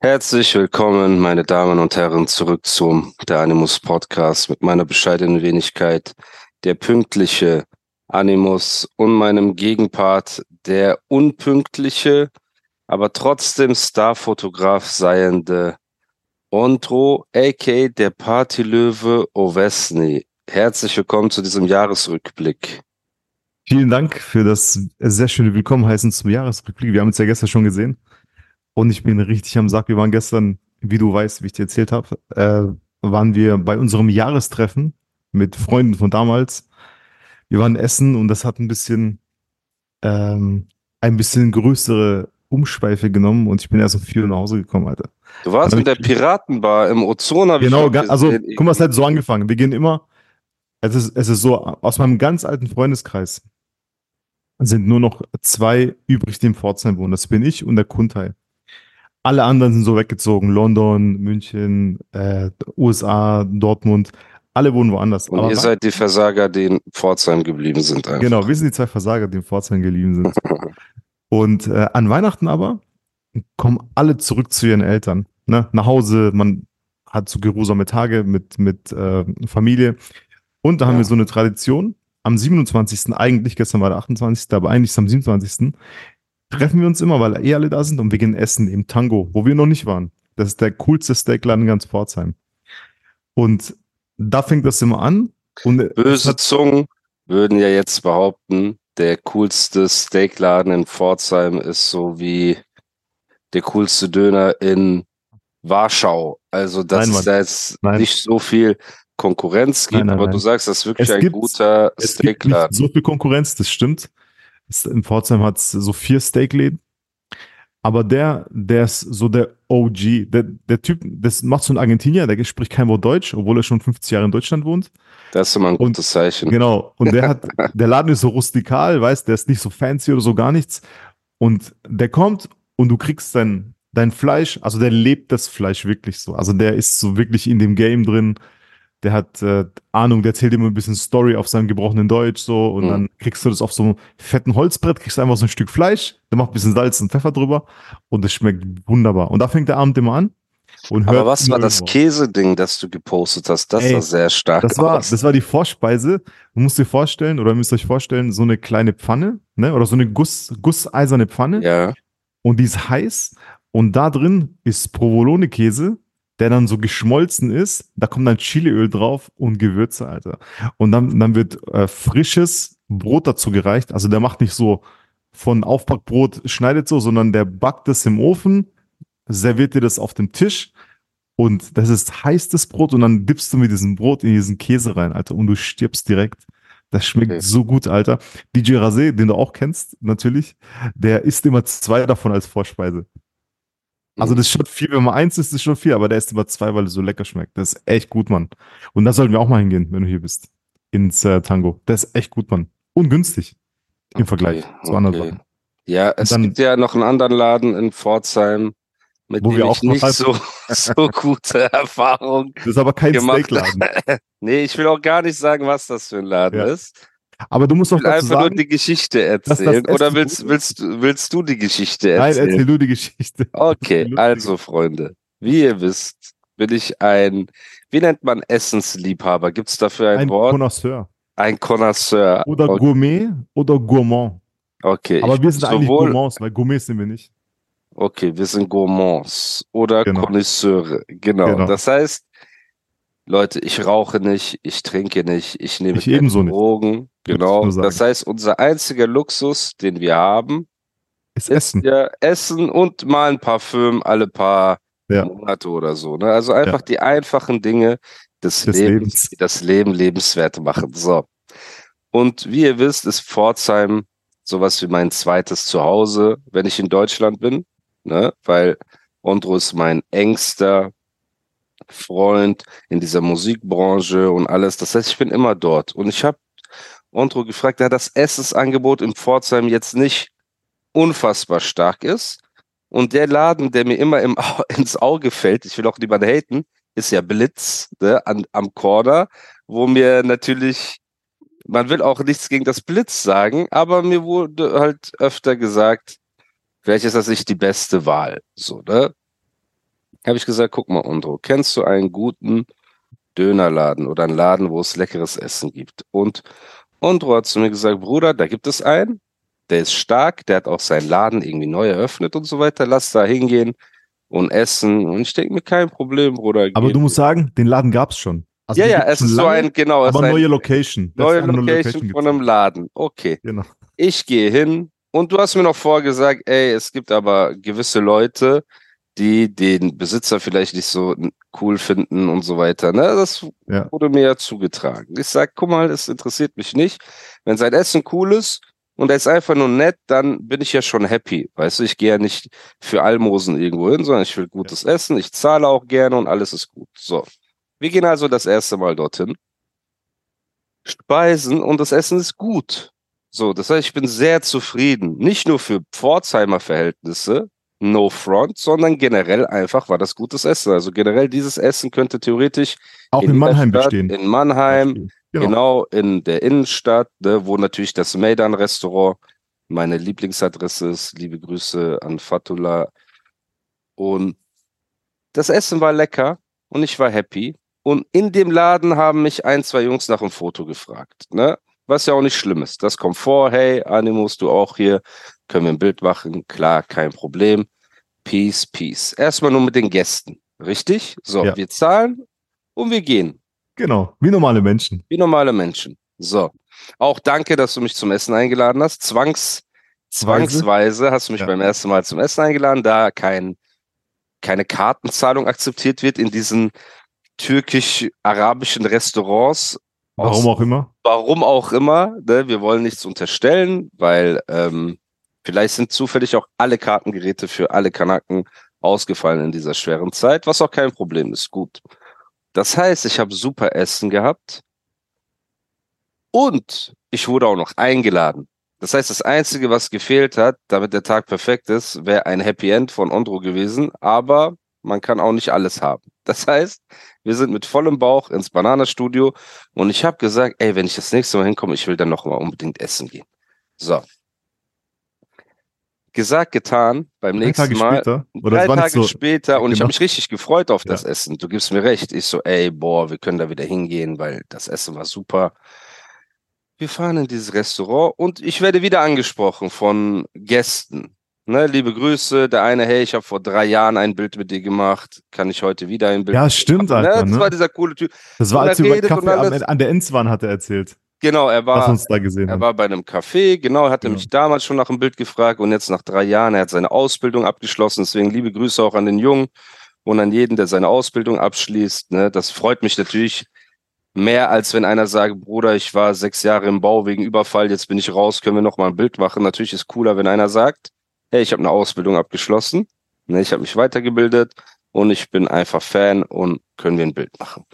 Herzlich willkommen, meine Damen und Herren, zurück zum Der Animus Podcast mit meiner bescheidenen Wenigkeit, der pünktliche Animus und meinem Gegenpart, der unpünktliche, aber trotzdem Starfotograf seiende Ondro, a.k. der Partylöwe Ovesny. Herzlich willkommen zu diesem Jahresrückblick. Vielen Dank für das sehr schöne Willkommenheißen zum Jahresrückblick. Wir haben uns ja gestern schon gesehen und ich bin richtig am Sack. Wir waren gestern, wie du weißt, wie ich dir erzählt habe, äh, waren wir bei unserem Jahrestreffen mit Freunden von damals. Wir waren essen und das hat ein bisschen, ähm, ein bisschen größere Umschweife genommen und ich bin erst um vier Uhr nach Hause gekommen, Alter. Du warst in der ich- Piratenbar im Ozon, hab ich Genau, ga- also guck mal, es hat so angefangen. Wir gehen immer, es ist, es ist so, aus meinem ganz alten Freundeskreis sind nur noch zwei übrig, die in Pforzheim wohnen. Das bin ich und der Kuntai. Alle anderen sind so weggezogen. London, München, äh, USA, Dortmund. Alle wohnen woanders. Und Aber ihr seid die Versager, die in Pforzheim geblieben sind. Einfach. Genau, wir sind die zwei Versager, die in Pforzheim geblieben sind. Und äh, an Weihnachten aber kommen alle zurück zu ihren Eltern. Ne? Nach Hause, man hat so geruhsame Tage mit, mit äh, Familie. Und da haben Ja. wir so eine Tradition. Am 27. eigentlich, gestern war der 28., aber eigentlich ist am 27. treffen wir uns immer, weil eh alle da sind und wir gehen essen im Tango, wo wir noch nicht waren. Das ist der coolste Steakladen in ganz Pforzheim. Und da fängt das immer an. Und Böse Zungen würden ja jetzt behaupten, der coolste Steakladen in Pforzheim ist so wie der coolste Döner in Warschau. Also, dass Nein, es da jetzt Nein. nicht so viel Konkurrenz gibt, Nein, aber du sagst, das ist wirklich Es ein gibt- guter Es gibt nicht Steakladen. so viel Konkurrenz, das stimmt. In Pforzheim hat es so vier Steakläden. Aber der, der ist so der OG. Der, der Typ, das macht so ein Argentinier, der spricht kein Wort Deutsch, obwohl er schon 50 Jahre in Deutschland wohnt. Das ist immer ein Und- gutes Zeichen. Genau. Und der hat, der Laden ist so rustikal, weißt, der ist nicht so fancy oder so gar nichts. Und der kommt und du kriegst dein, dein Fleisch, also der lebt das Fleisch wirklich so. Also der ist so wirklich in dem Game drin. Der hat äh, Ahnung, der erzählt immer ein bisschen Story auf seinem gebrochenen Deutsch so und Mhm. dann kriegst du das auf so einem fetten Holzbrett, kriegst einfach so ein Stück Fleisch, der macht ein bisschen Salz und Pfeffer drüber und das schmeckt wunderbar. Und da fängt der Abend immer an und hört Aber was war das. Käseding, das du gepostet hast? Das Ey, sah sehr stark Das war, aus. das war die Vorspeise. Du musst dir vorstellen, oder ihr müsst euch vorstellen, so eine kleine Pfanne, ne? Oder so eine Guss, gusseiserne Pfanne. ja. Und die ist heiß. Und da drin ist Provolone-Käse, der dann so geschmolzen ist. Da kommt dann Chiliöl drauf und Gewürze, Alter. Und dann, dann wird äh, frisches Brot dazu gereicht. Also der macht nicht so von Aufbackbrot schneidet so, sondern der backt es im Ofen, serviert dir das auf dem Tisch. Und das ist heißes Brot und dann dippst du mit diesem Brot in diesen Käse rein, Alter. Und du stirbst direkt. Das schmeckt Okay. so gut, Alter. DJ Rasé, den du auch kennst, natürlich, der isst immer zwei davon als Vorspeise. Also das ist schon viel, wenn man eins isst, ist schon viel, aber der isst immer zwei, weil es so lecker schmeckt. Das ist echt gut, Mann. Und da sollten wir auch mal hingehen, wenn du hier bist. Ins äh, Tango. Das ist echt gut, Mann. Und günstig. Im Vergleich zu anderen okay. Sachen. Ja, es dann- gibt ja noch einen anderen Laden in Pforzheim, mit Wo dem wir ich auch noch nicht so, so gute Erfahrungen Das ist aber kein Steakladen. Nee, ich will auch gar nicht sagen, was das für ein Laden Ja. ist. Aber du musst doch dazu einfach nur sagen, die Geschichte das erzählen. Oder willst, willst, du- willst du die Geschichte nein, erzählen? erzähl du die Geschichte. Okay, also Freunde, wie ihr wisst, bin ich ein, wie nennt man Essensliebhaber? Gibt es dafür ein, Ein Wort? Connoisseur. Ein Connoisseur. Oder okay, Gourmet oder Gourmand. okay. Aber wir sind eigentlich Gourmands, weil Gourmets sind wir nicht. Okay, wir sind Gourmands oder Genau. Connoisseure. Genau. Genau. Das heißt, Leute, ich rauche nicht, ich trinke nicht, ich nehme Ich keine ebenso nicht. Drogen. Ich Genau. Das heißt, unser einziger Luxus, den wir haben, Ist ist Essen. ja Essen und mal ein Parfüm alle paar Ja. Monate oder so. Ne? Also einfach die einfachen Dinge des, Des Lebens, Lebens. die das Leben lebenswert machen. So. Und wie ihr wisst, ist Pforzheim sowas wie mein zweites Zuhause, wenn ich in Deutschland bin, ne? weil Ondro ist mein engster Freund in dieser Musikbranche und alles. Das heißt, ich bin immer dort. Und ich habe Ondro gefragt, da das Essensangebot in Pforzheim jetzt nicht unfassbar stark ist. Und der Laden, der mir immer im, ins Auge fällt, ich will auch niemanden haten, ist ja Blitz ne, an, am Corner, wo mir natürlich, man will auch nichts gegen das Blitz sagen, aber mir wurde halt öfter gesagt, vielleicht ist das nicht die beste Wahl. So, ne? Habe ich gesagt, guck mal, Ondro, kennst du einen guten Dönerladen oder einen Laden, wo es leckeres Essen gibt? Und Ondro hat zu mir gesagt, Bruder, da gibt es einen, der ist stark, der hat auch seinen Laden irgendwie neu eröffnet und so weiter. Lass da hingehen und essen. Und ich denke mir, kein Problem, Bruder. Aber du musst sagen, den Laden gab es schon. Also ja, ja, es ist lange, so ein, genau. Aber neue Location. Neue Location, Location von einem Laden. Okay. Genau. Ich gehe hin und du hast mir noch vorgesagt, ey, es gibt aber gewisse Leute, die den Besitzer vielleicht nicht so cool finden und so weiter. Ne? Das ja. wurde mir ja zugetragen. Ich sag, guck mal, das interessiert mich nicht. Wenn sein Essen cool ist, und er ist einfach nur nett, dann bin ich ja schon happy. Weißt du, ich gehe ja nicht für Almosen irgendwo hin, sondern ich will gutes ja. Essen, ich zahle auch gerne und alles ist gut. So. Wir gehen also das erste Mal dorthin, speisen und das Essen ist gut. So, das heißt, ich bin sehr zufrieden. Nicht nur für Pforzheimer Verhältnisse, no front, sondern generell einfach war das gutes Essen. Also generell dieses Essen könnte theoretisch auch in, in Mannheim Stadt, bestehen. In Mannheim, Genau. genau, in der Innenstadt, ne, wo natürlich das Maidan-Restaurant meine Lieblingsadresse ist. Liebe Grüße an Fatula. Und das Essen war lecker und ich war happy. Und in dem Laden haben mich ein, zwei Jungs nach einem Foto gefragt. Ne? Was ja auch nicht schlimm ist. Das kommt vor, hey, Animus, du auch hier, können wir ein Bild machen? Klar, kein Problem. Peace, peace. Erstmal nur mit den Gästen. Richtig? So, ja. wir zahlen und wir gehen. Genau, wie normale Menschen. Wie normale Menschen. So. Auch danke, dass du mich zum Essen eingeladen hast. Zwangs, zwangsweise hast du mich ja. beim ersten Mal zum Essen eingeladen, da kein, keine Kartenzahlung akzeptiert wird in diesen türkisch-arabischen Restaurants. Warum auch immer? Warum auch immer. Ne? Wir wollen nichts unterstellen, weil ähm, vielleicht sind zufällig auch alle Kartengeräte für alle Kanaken ausgefallen in dieser schweren Zeit, was auch kein Problem ist. Gut. Das heißt, ich habe super Essen gehabt und ich wurde auch noch eingeladen. Das heißt, das Einzige, was gefehlt hat, damit der Tag perfekt ist, wäre ein Happy End von Ondro gewesen, aber man kann auch nicht alles haben. Das heißt, wir sind mit vollem Bauch ins Bananastudio und ich habe gesagt, ey, wenn ich das nächste Mal hinkomme, ich will dann noch mal unbedingt essen gehen. So, gesagt, getan. Beim drei nächsten Tage Mal. Später? Drei Tage so später. Und ich habe mich richtig gefreut auf das ja. Essen. Du gibst mir recht. Ich so, ey, boah, wir können da wieder hingehen, weil das Essen war super. Wir fahren in dieses Restaurant und ich werde wieder angesprochen von Gästen. Ne, liebe Grüße. Der eine, hey, ich habe vor drei Jahren ein Bild mit dir gemacht. Kann ich heute wieder ein Bild Ja, stimmt, machen? Alter. Ne? Das war dieser coole Typ. Das war, als er über Kaffee an der Endswan hat er erzählt. Genau, er war, uns da gesehen er haben. war bei einem Café, genau, hat ja. mich damals schon nach einem Bild gefragt und jetzt nach drei Jahren, er hat seine Ausbildung abgeschlossen, deswegen liebe Grüße auch an den Jungen und an jeden, der seine Ausbildung abschließt. Ne? Das freut mich natürlich mehr, als wenn einer sagt, Bruder, ich war sechs Jahre im Bau wegen Überfall, jetzt bin ich raus, können wir noch mal ein Bild machen. Natürlich ist cooler, wenn einer sagt, hey, ich habe eine Ausbildung abgeschlossen, ne? ich habe mich weitergebildet und ich bin einfach Fan und können wir ein Bild machen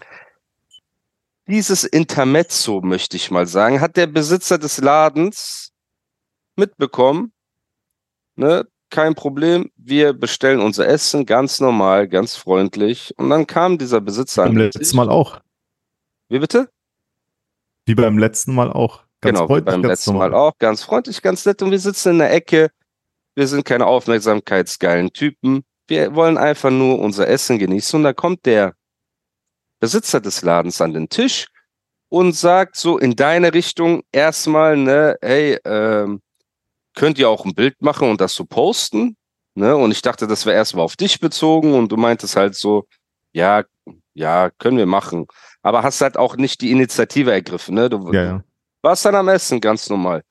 dieses Intermezzo, möchte ich mal sagen, hat der Besitzer des Ladens mitbekommen. Ne? Kein Problem, wir bestellen unser Essen ganz normal, ganz freundlich. Und dann kam dieser Besitzer. Beim letzten Mal auch. Wie bitte? Wie beim letzten Mal auch. Ganz genau, freundlich, beim letzten normal. Mal auch. Ganz freundlich, ganz nett. Und wir sitzen in der Ecke. Wir sind keine aufmerksamkeitsgeilen Typen. Wir wollen einfach nur unser Essen genießen. Und da kommt der Besitzer des Ladens an den Tisch und sagt so in deine Richtung erstmal, ne, hey, ähm, könnt ihr auch ein Bild machen und das so posten? Ne? Und ich dachte, das wäre erstmal auf dich bezogen und du meintest halt so, ja, ja, können wir machen. Aber hast halt auch nicht die Initiative ergriffen, ne? Du ja, ja. warst dann am Essen, ganz normal.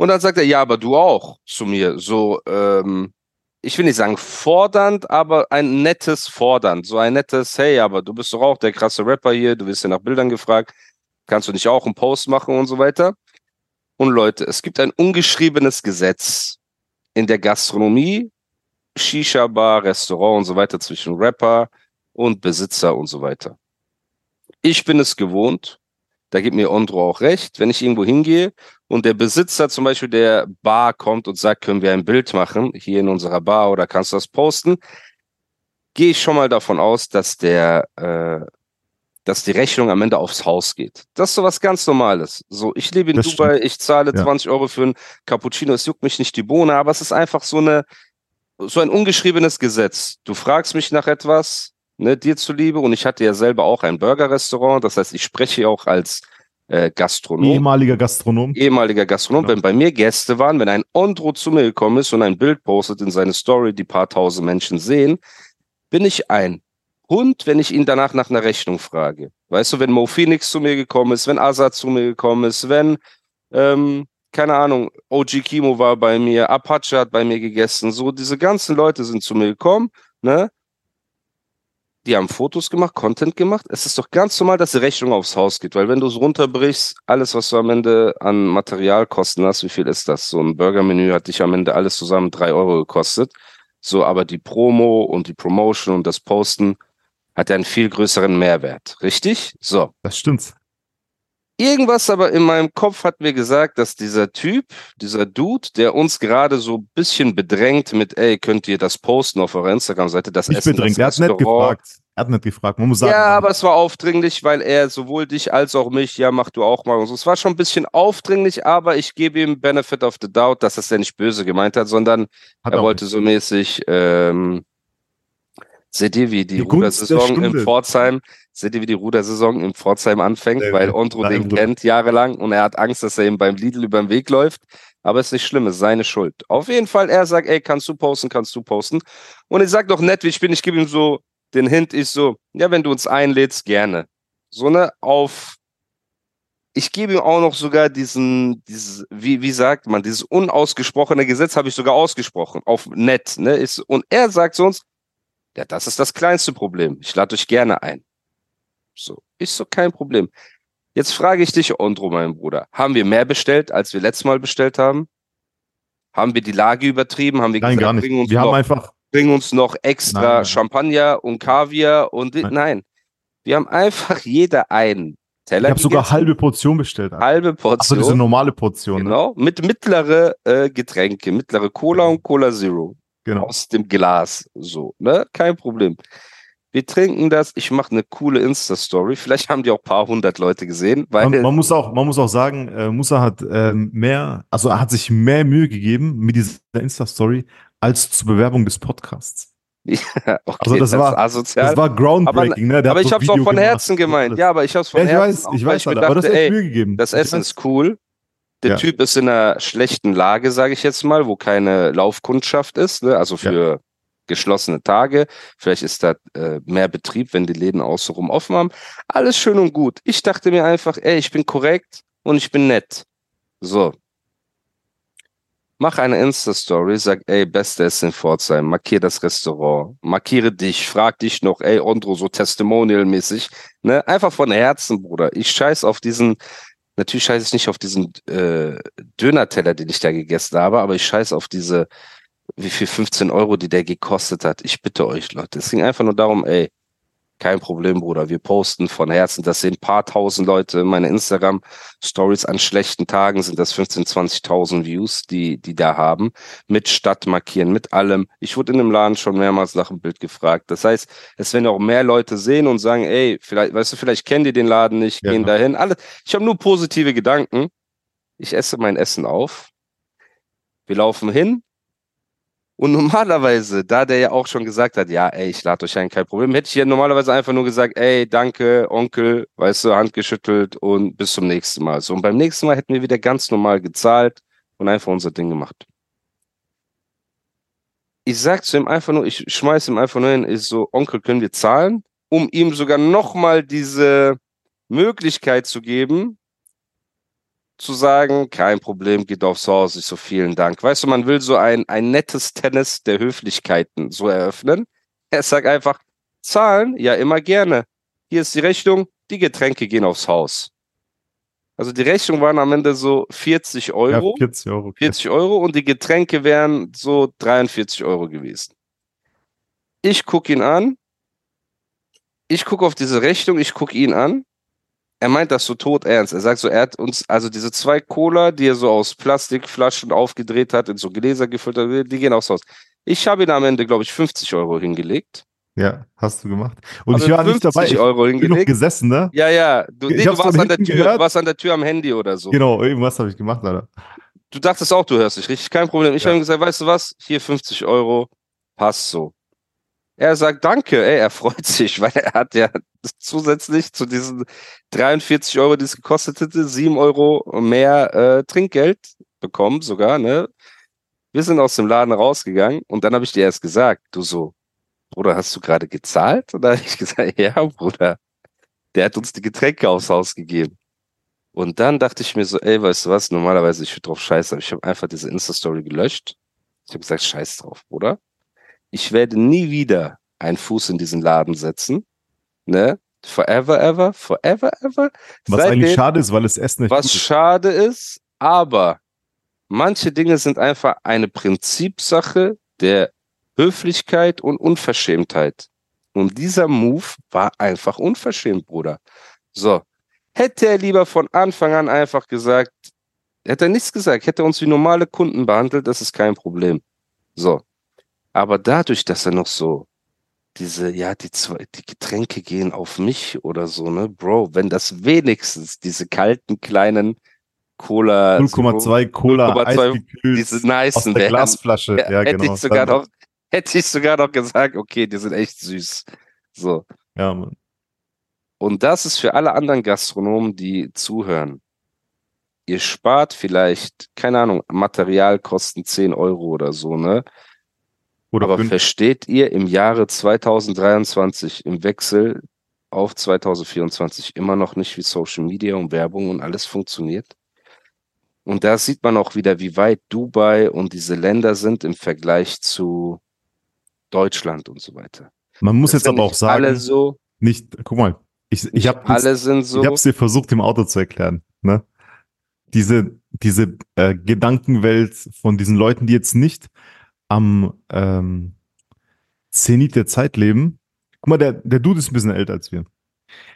Und dann sagt er, ja, aber du auch zu mir. So, ähm, ich will nicht sagen fordernd, aber ein nettes Fordern. So ein nettes, hey, aber du bist doch auch der krasse Rapper hier, du wirst ja nach Bildern gefragt, kannst du nicht auch einen Post machen und so weiter. Und Leute, es gibt ein ungeschriebenes Gesetz in der Gastronomie, Shisha-Bar, Restaurant und so weiter zwischen Rapper und Besitzer und so weiter. Ich bin es gewohnt, da gibt mir Ondro auch recht, wenn ich irgendwo hingehe und der Besitzer zum Beispiel der Bar kommt und sagt, können wir ein Bild machen hier in unserer Bar oder kannst du das posten, gehe ich schon mal davon aus, dass der, äh, dass die Rechnung am Ende aufs Haus geht. Das ist so was ganz Normales. So, ich lebe in Das Dubai, stimmt. ich zahle Ja. 20 Euro für ein Cappuccino, es juckt mich nicht die Bohne, aber es ist einfach so eine, so ein ungeschriebenes Gesetz. Du fragst mich nach etwas, ne, dir zuliebe, und ich hatte ja selber auch ein Burger-Restaurant, das heißt, ich spreche auch als äh, Gastronom Ehemaliger Gastronom. ehemaliger Gastronom, Genau. wenn bei mir Gäste waren, wenn ein Ondro zu mir gekommen ist und ein Bild postet in seine Story, die paar tausend Menschen sehen, bin ich ein Hund, wenn ich ihn danach nach einer Rechnung frage. Weißt du, wenn Mo Phoenix zu mir gekommen ist, wenn Azad zu mir gekommen ist, wenn, ähm, keine Ahnung, OG Kimo war bei mir, Apache hat bei mir gegessen, so diese ganzen Leute sind zu mir gekommen, ne? Die haben Fotos gemacht, Content gemacht. Es ist doch ganz normal, dass die Rechnung aufs Haus geht, weil wenn du es runterbrichst, alles, was du am Ende an Materialkosten hast, wie viel ist das? So ein Burgermenü hat dich am Ende alles zusammen drei Euro gekostet. So, aber die Promo und die Promotion und das Posten hat einen viel größeren Mehrwert. Richtig? So. Das stimmt. Irgendwas aber in meinem Kopf hat mir gesagt, dass dieser Typ, dieser Dude, der uns gerade so ein bisschen bedrängt mit, ey, könnt ihr das posten auf eurer Instagram-Seite, das Nicht Essen, bedrängt. das Er hat nicht gefragt. Er hat nicht gefragt. Man muss sagen. Ja, aber es war aufdringlich, weil er sowohl dich als auch mich, ja, mach du auch mal und so. Es war schon ein bisschen aufdringlich, aber ich gebe ihm Benefit of the Doubt, dass es er nicht böse gemeint hat, sondern hat er wollte nicht. so mäßig, ähm, seht ihr, wie die, Die Rudersaison im. Pforzheim, seht ihr, wie die Rudersaison im Pforzheim anfängt, Sehr weil. Ondro den kennt jahrelang und er hat Angst, dass er ihm beim Lidl über den Weg läuft. Aber ist nicht schlimm, ist seine Schuld. Auf jeden Fall, er sagt, ey, kannst du posten, kannst du posten. Und ich sag doch nett, wie ich bin, ich gebe ihm so den Hint, ich so, ja, wenn du uns einlädst, gerne. So ne, auf, ich gebe ihm auch noch sogar diesen, dieses, wie, wie sagt man, dieses unausgesprochene Gesetz habe ich sogar ausgesprochen, auf nett, ne, ist, und er sagt uns, ja, das ist das kleinste Problem. Ich lade euch gerne ein. So, ist so kein Problem. Jetzt frage ich dich, Ondro, mein Bruder, haben wir mehr bestellt, als wir letztes Mal bestellt haben? Haben wir die Lage übertrieben? Haben wir Nein, gar nicht. bring uns Wir haben noch, einfach. bring uns noch extra Nein, nein. Champagner und Kaviar und Nein. nein. Wir haben einfach jeder einen Ich Teller habe sogar halbe Portion bestellt. Alter. halbe Achso, diese Portion. normale Portion. ne? genau, mit mittlere äh, Getränke, mittlere Cola und Cola Zero Genau. aus dem Glas. So, ne? Kein Problem. Wir trinken das. Ich mache eine coole Insta-Story. Vielleicht haben die auch ein paar hundert Leute gesehen, weil Man, man, muss auch, man muss auch sagen, äh, Musa hat ähm, mehr, also er hat sich mehr Mühe gegeben mit dieser Insta-Story als zur Bewerbung des Podcasts. okay, also das war- ist asozial. Das war groundbreaking, ne? Der aber hat ich habe es auch von Herzen gemeint. Ja, aber ich habe es von Ja, ich Herzen weiß, auch, ich weiß, mir Alter, aber das dachte, ist echt ey, Mühe gegeben. Das Ich Essen weiß. ist cool. Der Ja. Typ ist in einer schlechten Lage, sage ich jetzt mal, wo keine Laufkundschaft ist, ne? also für geschlossene Tage. Vielleicht ist da äh, mehr Betrieb, wenn die Läden außenrum offen haben. Alles schön und gut. Ich dachte mir einfach, ey, ich bin korrekt und ich bin nett. So. Mach eine Insta-Story, sag, ey, beste Essen in Pforzheim, markier das Restaurant, markiere dich, frag dich noch, ey, Ondro, so testimonial-mäßig, ne? Einfach von Herzen, Bruder. Ich scheiß auf diesen, natürlich scheiße ich nicht auf diesen äh, Döner-Teller, den ich da gegessen habe, aber ich scheiß auf diese, wie viel 15 Euro, die der gekostet hat. Ich bitte euch, Leute. Es ging einfach nur darum, ey, kein Problem, Bruder. Wir posten von Herzen. Das sehen ein paar tausend Leute. Meine Instagram-Stories an schlechten Tagen sind das 15.000, 20.000 Views, die die da haben. Mit Stadt markieren, mit allem. Ich wurde in dem Laden schon mehrmals nach dem Bild gefragt. Das heißt, es werden auch mehr Leute sehen und sagen, ey, vielleicht, weißt du, vielleicht kennen die den Laden nicht, Ja. gehen dahin. Alles. Ich habe nur positive Gedanken. Ich esse mein Essen auf. Wir laufen hin. Und normalerweise, da der ja auch schon gesagt hat, ja, ey, ich lade euch ein, kein Problem, hätte ich ja normalerweise einfach nur gesagt, ey, danke, Onkel, weißt du, Hand geschüttelt und bis zum nächsten Mal. So, und beim nächsten Mal hätten wir wieder ganz normal gezahlt und einfach unser Ding gemacht. Ich sag zu ihm einfach nur, ich schmeiß ihm einfach nur hin, ist so, Onkel, können wir zahlen? Um ihm sogar nochmal diese Möglichkeit zu geben, zu sagen, kein Problem, geht aufs Haus, ich so, vielen Dank. Weißt du, man will so ein, ein nettes Tennis der Höflichkeiten so eröffnen. Er sagt einfach, zahlen, ja, immer gerne. Hier ist die Rechnung, die Getränke gehen aufs Haus. Also die Rechnung waren am Ende so 40 Euro. Ja, 40 Euro. okay. 40 Euro und die Getränke wären so 43 Euro gewesen. Ich gucke ihn an. Ich gucke auf diese Rechnung, ich gucke ihn an. Er meint das so tot ernst. Er sagt so, er hat uns, also diese zwei Cola, die er so aus Plastikflaschen aufgedreht hat, in so Gläser gefüllt hat, die gehen aufs Haus. Ich habe ihn am Ende, glaube ich, 50 Euro hingelegt. Ja, hast du gemacht. Und Habe ich war nicht 50 dabei. Ich Euro bin noch gesessen, ne? Ja, ja. Du, Ich nee, du warst an der Tür, gehört. warst an der Tür am Handy oder so. Genau, irgendwas habe ich gemacht, Alter. Du dachtest auch, du hörst dich richtig. Kein Problem. Ich Ja. habe ihm gesagt, weißt du was? Hier 50 Euro. Passt so. Er sagt Danke, ey, er freut sich, weil er hat ja zusätzlich zu diesen 43 Euro, die es gekostet hätte, 7 Euro mehr äh, Trinkgeld bekommen sogar, ne? Wir sind aus dem Laden rausgegangen und dann habe ich dir erst gesagt, du so, Bruder, hast du gerade gezahlt? Und dann habe ich gesagt, ja, Bruder, der hat uns die Getränke aufs Haus gegeben. Und dann dachte ich mir so, ey, weißt du was, normalerweise ich würde drauf scheißen, aber ich habe einfach diese Insta-Story gelöscht. Ich habe gesagt, scheiß drauf, Bruder. Ich werde nie wieder einen Fuß in diesen Laden setzen. Ne? Forever, ever, forever, ever. Was Seitdem- eigentlich schade ist, weil das Essen nicht was schade ist, aber manche Dinge sind einfach eine Prinzipsache der Höflichkeit und Unverschämtheit. Und dieser Move war einfach unverschämt, Bruder. So. Hätte er lieber von Anfang an einfach gesagt, hätte er nichts gesagt, hätte er uns wie normale Kunden behandelt, das ist kein Problem. So. Aber dadurch, dass er noch so diese, ja, die zwei, die Getränke gehen auf mich oder so, ne, Bro, wenn das wenigstens diese kalten kleinen Cola, 0,2 Cola, 0,2 eisgekühlt diese aus nicen der wären, Glasflasche. ja, Ja, hätte genau. ich sogar noch, hätte ich sogar noch gesagt, okay, die sind echt süß. So. Ja, Mann. Und das ist für alle anderen Gastronomen, die zuhören. Ihr spart vielleicht, keine Ahnung, Materialkosten 10 Euro oder so, ne? Oder Aber versteht ihr im Jahre 2023 im Wechsel auf 2024 immer noch nicht, wie Social Media und Werbung und alles funktioniert? Und da sieht man auch wieder, wie weit Dubai und diese Länder sind im Vergleich zu Deutschland und so weiter. Man muss Das jetzt aber auch sagen, alle so, nicht, guck mal, ich, ich habe alle sind so. Ich habe es dir versucht im Auto zu erklären. Ne? Diese, diese äh, Gedankenwelt von diesen Leuten, die jetzt nicht am ähm, Zenit der Zeit leben. Guck mal, der, der Dude ist ein bisschen älter als wir.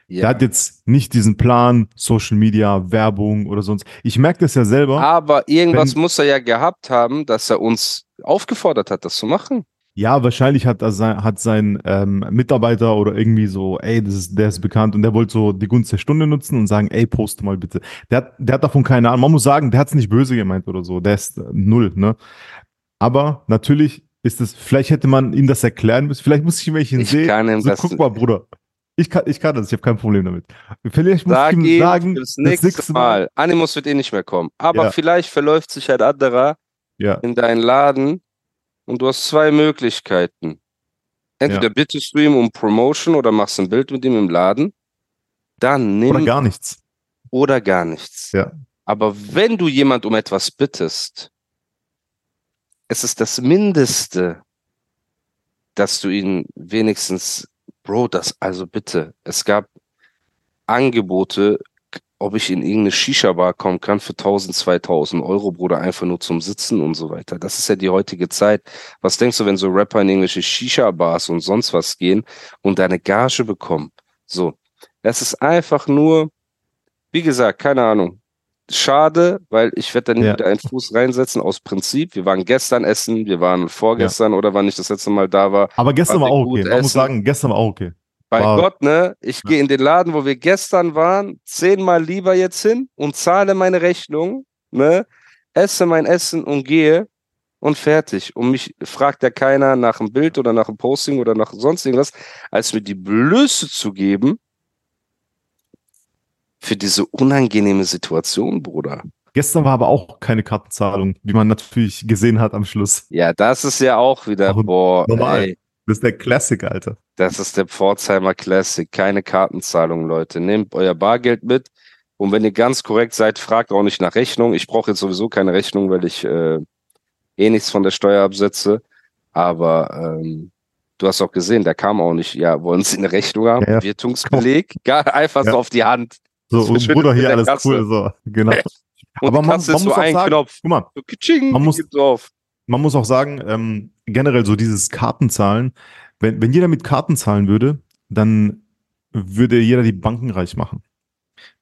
Der ja. hat jetzt nicht diesen Plan, Social Media, Werbung oder sonst. Ich merke das ja selber. Aber irgendwas Wenn- muss er ja gehabt haben, dass er uns aufgefordert hat, das zu machen. Ja, wahrscheinlich hat, er sein, hat sein ähm, Mitarbeiter oder irgendwie so, ey, das ist, der ist bekannt und der wollte so die Gunst der Stunde nutzen und sagen, ey, poste mal bitte. Der hat, der hat davon keine Ahnung. Man muss sagen, der hat es nicht böse gemeint oder so. Der ist äh, null, ne? Aber natürlich ist es, vielleicht hätte man ihm das erklären müssen. Vielleicht muss ich ihm welchen Ich sehen. kann ihm so, das- guck mal, Bruder. Ich kann, ich kann das, ich habe kein Problem damit. Vielleicht muss Sag ich ihm sagen, das nächste Mal. Animus wird eh nicht mehr kommen. Aber Ja. vielleicht verläuft sich ein anderer Ja, in deinen Laden und du hast zwei Möglichkeiten. Entweder Ja. bittest du ihm um Promotion oder machst ein Bild mit ihm im Laden. Dann nimm oder gar nichts. oder gar nichts. Ja. Aber wenn du jemand um etwas bittest, es ist das Mindeste, dass du ihn wenigstens, Bro, das, also bitte, es gab Angebote, ob ich in irgendeine Shisha-Bar kommen kann für 1000, 2000 Euro, Bruder, einfach nur zum Sitzen und so weiter. Das ist ja die heutige Zeit. Was denkst du, wenn so Rapper in irgendwelche Shisha-Bars und sonst was gehen und deine Gage bekommen? So. Es ist einfach nur, wie gesagt, keine Ahnung. Schade, weil ich werde da nie Ja. wieder einen Fuß reinsetzen aus Prinzip. Wir waren gestern essen, wir waren vorgestern oder wann ich das letzte Mal da war. Aber gestern Warte, war auch gut okay. Man muss essen. sagen, gestern war auch okay. Bei War- Gott, ne? Ich gehe in den Laden, wo wir gestern waren, zehnmal lieber jetzt hin und zahle meine Rechnung, ne? Esse mein Essen und gehe und fertig. Und mich fragt ja keiner nach einem Bild oder nach einem Posting oder nach sonst irgendwas, als mir die Blöße zu geben für diese unangenehme Situation, Bruder. Gestern war aber auch keine Kartenzahlung, wie man natürlich gesehen hat am Schluss. Ja, das ist ja auch wieder, Aber boah, normal. ey, Das ist der Classic, Alter. Das ist der Pforzheimer Classic. Keine Kartenzahlung, Leute. Nehmt euer Bargeld mit. Und wenn ihr ganz korrekt seid, fragt auch nicht nach Rechnung. Ich brauche jetzt sowieso keine Rechnung, weil ich äh, eh nichts von der Steuer absetze. Aber ähm, du hast auch gesehen, der kam auch nicht. Ja, wollen Sie eine Rechnung haben? Ja, ja. Wirtungsbeleg? Gar einfach Ja. so auf die Hand. So, verschwindet Bruder, hier alles Kasse. cool, so, genau. Und Aber man, man muss so auch sagen, Knopf. guck mal, Man muss- man muss auch sagen, ähm, generell so dieses Kartenzahlen, wenn, wenn jeder mit Karten zahlen würde, dann würde jeder die Banken reich machen.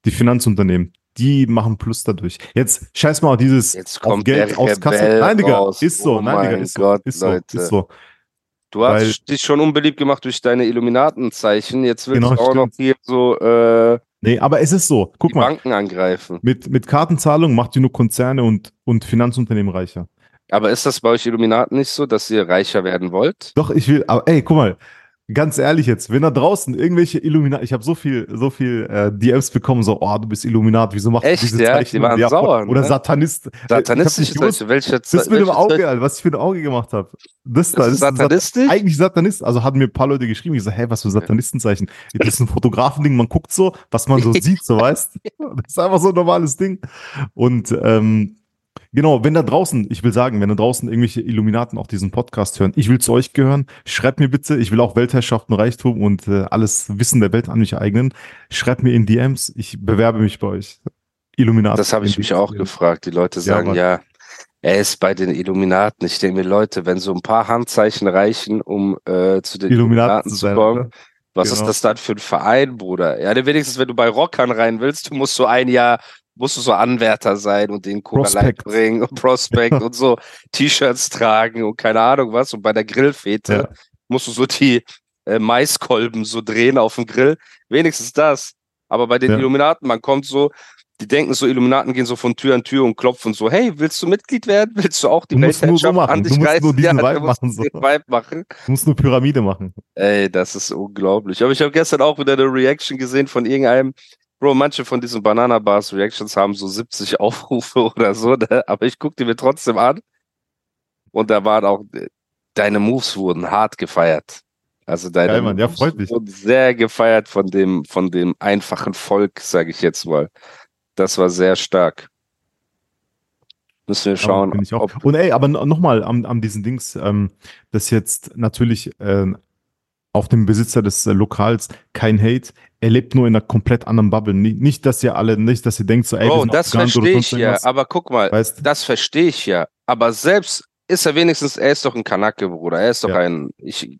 Die Finanzunternehmen, die machen Plus dadurch. Jetzt scheiß mal auf dieses Jetzt kommt Geld aus Kasse. Nein, Digga, raus. ist so, Oh nein, Digga, ist Gott, so, ist so, ist so. Du hast Weil- dich schon unbeliebt gemacht durch deine Illuminatenzeichen. Jetzt willst Genau, du auch noch stimmt. hier so äh, Nee, aber es ist so. Guck die mal, Banken angreifen. mit, mit Kartenzahlung macht ihr nur Konzerne und, und Finanzunternehmen reicher. Aber ist das bei euch Illuminaten nicht so, dass ihr reicher werden wollt? Doch, ich will, aber ey, guck mal, ganz ehrlich jetzt, wenn da draußen irgendwelche Illuminat, ich habe so viel, so viel äh, DMs bekommen, so, oh, du bist Illuminat, wieso machst Echt, du diese ja? Zeichen? Die waren voll- sauer, Oder ne? Satanist. Satanistisch, gewusst, welche das mit dem Auge, Zeichen- Alter, was ich für ein Auge gemacht habe. Das da, Das ist das ist Sat- satanistisch? eigentlich Satanist. Also hatten mir ein paar Leute geschrieben, ich so, hey, was für Satanistenzeichen? Das ist ein Fotografending, man guckt so, was man so sieht, so weißt. Das ist einfach so ein normales Ding. Und ähm, genau, wenn da draußen, ich will sagen, wenn da draußen irgendwelche Illuminaten auch diesen Podcast hören, ich will zu euch gehören, schreibt mir bitte, ich will auch Weltherrschaft und Reichtum und äh, alles Wissen der Welt an mich eignen. Schreibt mir in DMs, ich bewerbe mich bei euch. Illuminaten. Das habe ich mich auch gefragt. Die Leute Ja, sagen, Mann. ja, er ist bei den Illuminaten. Ich denke mir, Leute, wenn so ein paar Handzeichen reichen, um äh, zu den Illuminaten Illuminaten zu sein. kommen, oder? was Genau. ist das dann für ein Verein, Bruder? Ja, denn wenigstens, wenn du bei Rockern rein willst, du musst so ein Jahr, musst du so Anwärter sein und den Prospect. bringen und Prospect und so T-Shirts tragen und keine Ahnung was. Und bei der Grillfete Ja. musst du so die äh, Maiskolben so drehen auf dem Grill. Wenigstens das. Aber bei den Ja. Illuminaten, man kommt so, die denken so, Illuminaten gehen so von Tür an Tür und klopfen so, hey, willst du Mitglied werden? Willst du auch die Du so an Du dich musst reißen? nur diesen Ja, Vibe du machen, so. Vibe machen. Du musst nur Pyramide machen. Ey, das ist unglaublich. Aber ich habe gestern auch wieder eine Reaction gesehen von irgendeinem. Bro, manche von diesen Banana Bars Reactions haben so 70 Aufrufe oder so, ne? aber ich guck die mir trotzdem an. Und da waren auch, deine Moves wurden hart gefeiert. Also deine Geil, Mann. Ja, Moves freut mich. wurden sehr gefeiert von dem, von dem einfachen Volk, sage ich jetzt mal. Das war sehr stark. Müssen wir schauen, Ja, ich auch. Und ey, aber nochmal an, an diesen Dings, ähm, das jetzt natürlich ähm, auf dem Besitzer des äh, Lokals kein Hate. Er lebt nur in einer komplett anderen Bubble. Nicht, nicht dass ihr alle, nicht, dass ihr denkt, so, ey, Bro, das verstehe ich ja, aber guck mal, Weißt Das verstehe ich ja. Aber selbst ist er wenigstens, er ist doch ein Kanake, Bruder. Er ist doch Ja. ein, ich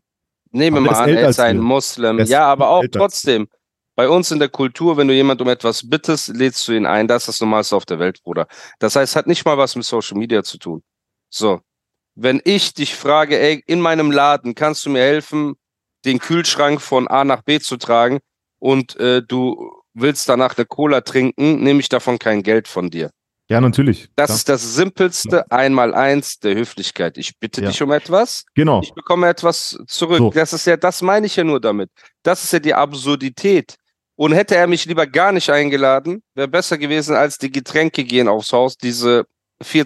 nehme Aber er mal an, er ist ein wir. Muslim. Ist Ja, aber auch trotzdem. Bei uns in der Kultur, wenn du jemand um etwas bittest, lädst du ihn ein. Das ist das Normalste auf der Welt, Bruder. Das heißt, hat nicht mal was mit Social Media zu tun. So. Wenn ich dich frage, ey, in meinem Laden, kannst du mir helfen, den Kühlschrank von A nach B zu tragen und äh, du willst danach eine Cola trinken, nehme ich davon kein Geld von dir. Ja, natürlich. Das Ja. ist das simpelste Einmaleins der Höflichkeit. Ich bitte Ja. dich um etwas, Genau. ich bekomme etwas zurück. So. Das ist ja, das meine ich ja nur damit. Das ist ja die Absurdität. Und hätte er mich lieber gar nicht eingeladen, wäre besser gewesen, als die Getränke gehen aufs Haus, diese vier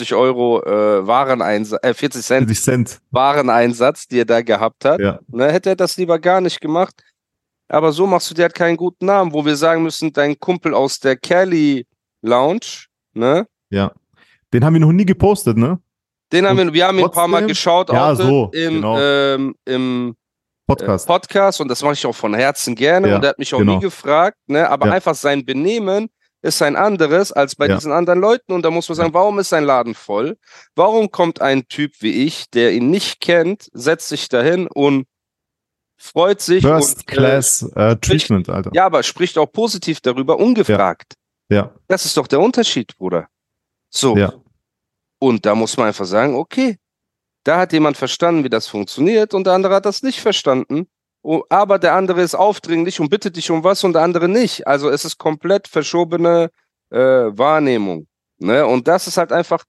40 Euro äh, Wareneinsatz, äh, 40 Cent 40 Cent. Wareneinsatz, die er da gehabt hat. Ja. Ne, hätte er das lieber gar nicht gemacht. Aber so machst du dir halt keinen guten Namen, wo wir sagen müssen, dein Kumpel aus der Kelly Lounge, ne? Ja. Den haben wir noch nie gepostet, ne? Den haben wir, wir haben ihn ein paar Mal geschaut, Ja, auch so, im, genau. ähm, im Podcast. äh, Podcast und das mache ich auch von Herzen gerne Ja, und er hat mich auch genau. nie gefragt, ne? aber Ja. einfach sein Benehmen ist ein anderes als bei Ja. diesen anderen Leuten und da muss man sagen, warum ist sein Laden voll? Warum kommt ein Typ wie ich, der ihn nicht kennt, setzt sich dahin und freut sich. First und, äh, Class äh, Treatment, Alter. Ja, aber spricht auch positiv darüber, ungefragt. Ja. Das ist doch der Unterschied, Bruder. So. Ja. Und da muss man einfach sagen, okay, da hat jemand verstanden, wie das funktioniert und der andere hat das nicht verstanden. Oh, aber der andere ist aufdringlich und bittet dich um was und der andere nicht. Also es ist komplett verschobene äh, Wahrnehmung. Ne? Und das ist halt einfach,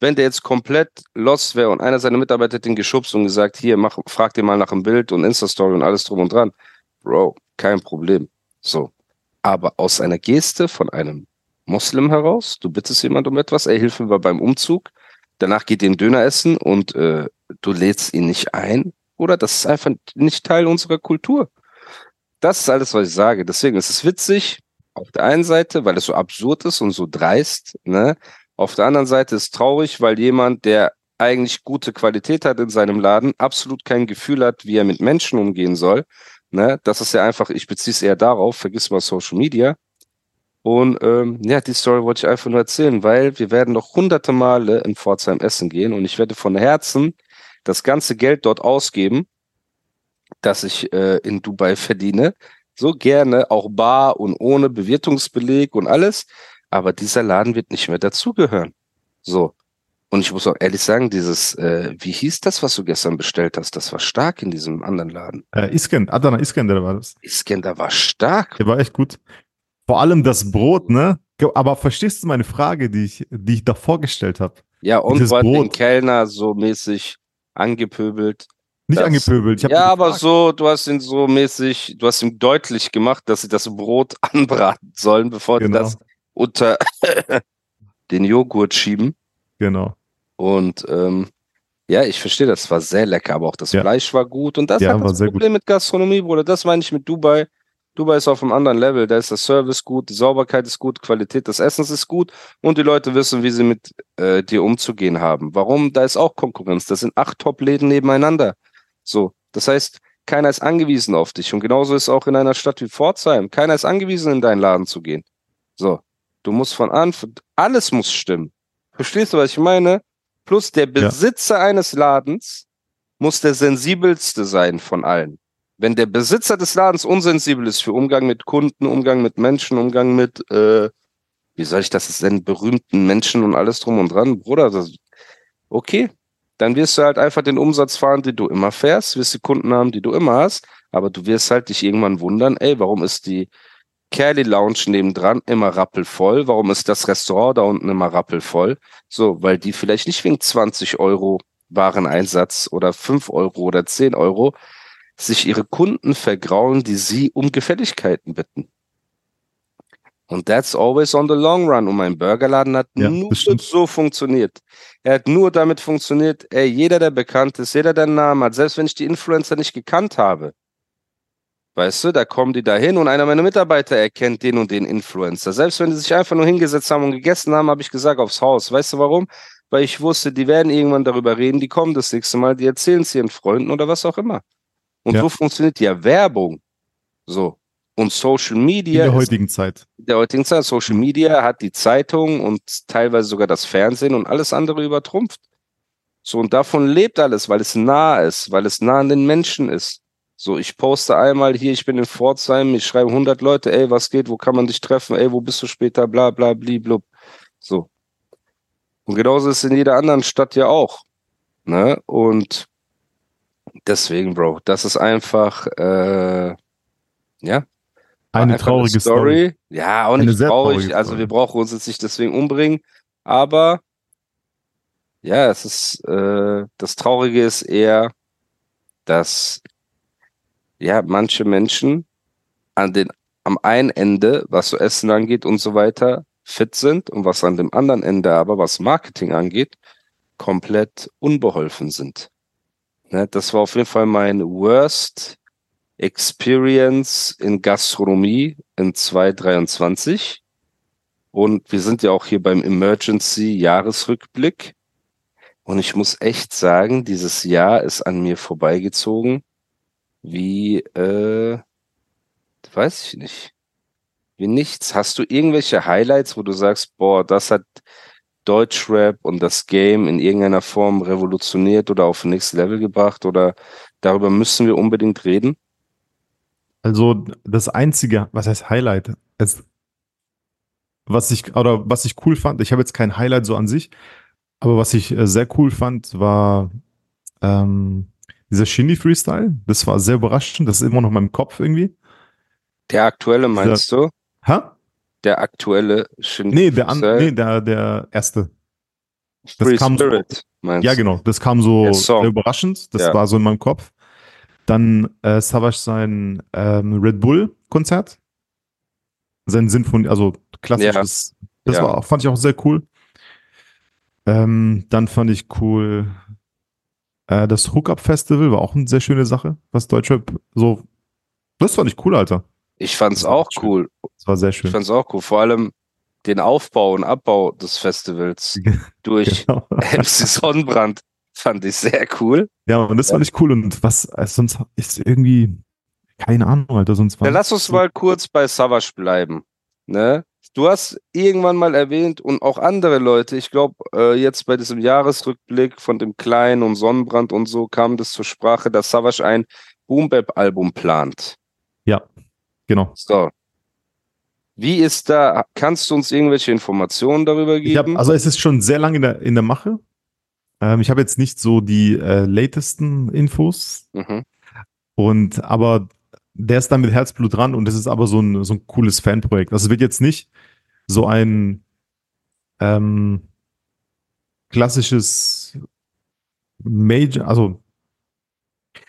wenn der jetzt komplett lost wäre und einer seiner Mitarbeiter hat ihn geschubst und gesagt, hier, mach, frag dir mal nach dem Bild und Insta-Story und alles drum und dran. Bro, kein Problem. So. Aber aus einer Geste von einem Moslem heraus, du bittest jemand um etwas, ey, hilf mir beim Umzug, danach geht den Döner essen und äh, du lädst ihn nicht ein, oder? Das ist einfach nicht Teil unserer Kultur. Das ist alles, was ich sage. Deswegen ist es witzig, auf der einen Seite, weil es so absurd ist und so dreist, ne? Auf der anderen Seite ist es traurig, weil jemand, der eigentlich gute Qualität hat in seinem Laden, absolut kein Gefühl hat, wie er mit Menschen umgehen soll. Ne? Das ist ja einfach, ich beziehe es eher darauf, vergiss mal Social Media. Und ähm, ja, die Story wollte ich einfach nur erzählen, weil wir werden noch hunderte Male in Pforzheim essen gehen und ich werde von Herzen das ganze Geld dort ausgeben, das ich äh, in Dubai verdiene. So gerne, auch bar und ohne Bewirtungsbeleg und alles. Aber dieser Laden wird nicht mehr dazugehören. So. Und ich muss auch ehrlich sagen, dieses, äh, wie hieß das, was du gestern bestellt hast? Das war stark in diesem anderen Laden. Äh, Isken, Adana Iskender war das. Iskender war stark. Der war echt gut. Vor allem das Brot, ne? Aber verstehst du meine Frage, die ich, die ich da vorgestellt habe? Ja, und du hast den Brot. Kellner so mäßig angepöbelt. Nicht Das- angepöbelt. Ja, aber so, du hast ihn so mäßig, du hast ihm deutlich gemacht, dass sie das Brot anbraten sollen, bevor Genau. die das unter den Joghurt schieben. Genau. Und ähm, ja, ich verstehe, das war sehr lecker, aber auch das Ja. Fleisch war gut. Und das Ja, halt das Problem mit Gastronomie, Bruder. Das meine ich mit Dubai. Dubai ist auf einem anderen Level. Da ist der Service gut, die Sauberkeit ist gut, Qualität des Essens ist gut und die Leute wissen, wie sie mit äh, dir umzugehen haben. Warum? Da ist auch Konkurrenz. Das sind acht Top-Läden nebeneinander. So, das heißt, keiner ist angewiesen auf dich. Und genauso ist auch in einer Stadt wie Pforzheim. Keiner ist angewiesen, in deinen Laden zu gehen. So, du musst von Anfang, alles muss stimmen. Verstehst du, was ich meine? Plus der Besitzer eines Ladens muss der sensibelste sein von allen. Wenn der Besitzer des Ladens unsensibel ist für Umgang mit Kunden, Umgang mit Menschen, Umgang mit, äh, wie soll ich das nennen, berühmten Menschen und alles drum und dran, Bruder, das, okay, dann wirst du halt einfach den Umsatz fahren, den du immer fährst, wirst die Kunden haben, die du immer hast, aber du wirst halt dich irgendwann wundern, ey, warum ist die Kelly Lounge nebendran immer rappelvoll? Warum ist das Restaurant da unten immer rappelvoll? So, weil die vielleicht nicht wegen 20 Euro Wareneinsatz oder 5 Euro oder 10 Euro sich ihre Kunden vergrauen, die sie um Gefälligkeiten bitten. Und that's always on the long run. Und mein Burgerladen hat Ja, nur das stimmt. so funktioniert. Er hat nur damit funktioniert, ey, jeder, der bekannt ist, jeder, der einen Namen hat, selbst wenn ich die Influencer nicht gekannt habe, weißt du, da kommen die da hin und einer meiner Mitarbeiter erkennt den und den Influencer. Selbst wenn die sich einfach nur hingesetzt haben und gegessen haben, habe ich gesagt, aufs Haus. Weißt du warum? Weil ich wusste, die werden irgendwann darüber reden, die kommen das nächste Mal, die erzählen es ihren Freunden oder was auch immer. Und Ja. so funktioniert ja Werbung. So. Und Social In Media der ist heutigen Zeit. in der heutigen Zeit. Social Media hat die Zeitung und teilweise sogar das Fernsehen und alles andere übertrumpft. So, und davon lebt alles, weil es nah ist, weil es nah an den Menschen ist. So, ich poste einmal hier, ich bin in Pforzheim, ich schreibe 100 Leute, ey, was geht, wo kann man dich treffen, ey, wo bist du später, bla, bla, bliblub. So. Und genauso ist es in jeder anderen Stadt ja auch. Ne? Und deswegen, Bro, das ist einfach, äh, ja, Eine traurige Story. Ja, auch Eine nicht sehr traurig. Also Story. wir brauchen uns jetzt nicht deswegen umbringen. Aber ja, es ist äh, das Traurige ist eher, dass ja manche Menschen an den am einen Ende, was so Essen angeht und so weiter, fit sind und was an dem anderen Ende aber, was Marketing angeht, komplett unbeholfen sind. Ne, das war auf jeden Fall mein Worst Experience in Gastronomie in 2023. Und wir sind ja auch hier beim Emergency Jahresrückblick. Und ich muss echt sagen, dieses Jahr ist an mir vorbeigezogen wie, äh, weiß ich nicht, wie nichts. Hast du irgendwelche Highlights, wo du sagst, boah, das hat Deutschrap und das Game in irgendeiner Form revolutioniert oder auf nächstes Level gebracht oder darüber müssen wir unbedingt reden? Also das einzige, was heißt Highlight? Es, was ich oder was ich cool fand, ich habe jetzt kein Highlight so an sich, aber was ich äh, sehr cool fand, war ähm, dieser Shindy Freestyle. Das war sehr überraschend. Das ist immer noch in meinem Kopf irgendwie. Der aktuelle meinst du? Hä? Der aktuelle Shindy Nee, der, an, nee, der, der erste. das Free kam so- Spirit, meinst Ja, genau. Das kam so überraschend. Das Ja. war so in meinem Kopf. Dann äh, Savage sein ähm, Red Bull Konzert. Sein Sinfonie, also klassisches. Das Ja. war, auch- fand ich auch sehr cool. Ähm, dann fand ich cool äh, das Hookup Festival war auch eine sehr schöne Sache, was Deutschrap so. Das fand ich cool, Alter. Ich fand's auch schön. cool. Das war sehr Ich schön. fand's auch cool. Vor allem den Aufbau und Abbau des Festivals durch Genau. MC Sonnenbrand fand ich sehr cool. Ja, und das fand ich cool. Und was, äh, sonst ist irgendwie, keine Ahnung, Alter, sonst war. Dann lass uns mal kurz bei Savage bleiben. Ne? Du hast irgendwann mal erwähnt und auch andere Leute, ich glaube, äh, jetzt bei diesem Jahresrückblick von dem Kleinen und Sonnenbrand und so kam das zur Sprache, dass Savage ein Boom-Bap-Album plant. Genau. So. Wie ist da, kannst du uns irgendwelche Informationen darüber Ich hab, geben? also es ist schon sehr lange in der, in der Mache. Ähm, ich habe jetzt nicht so die äh, latesten Infos. mhm. Und aber der ist da mit Herzblut dran und es ist aber so ein, so ein cooles Fanprojekt. Also es wird jetzt nicht so ein ähm, klassisches Major, also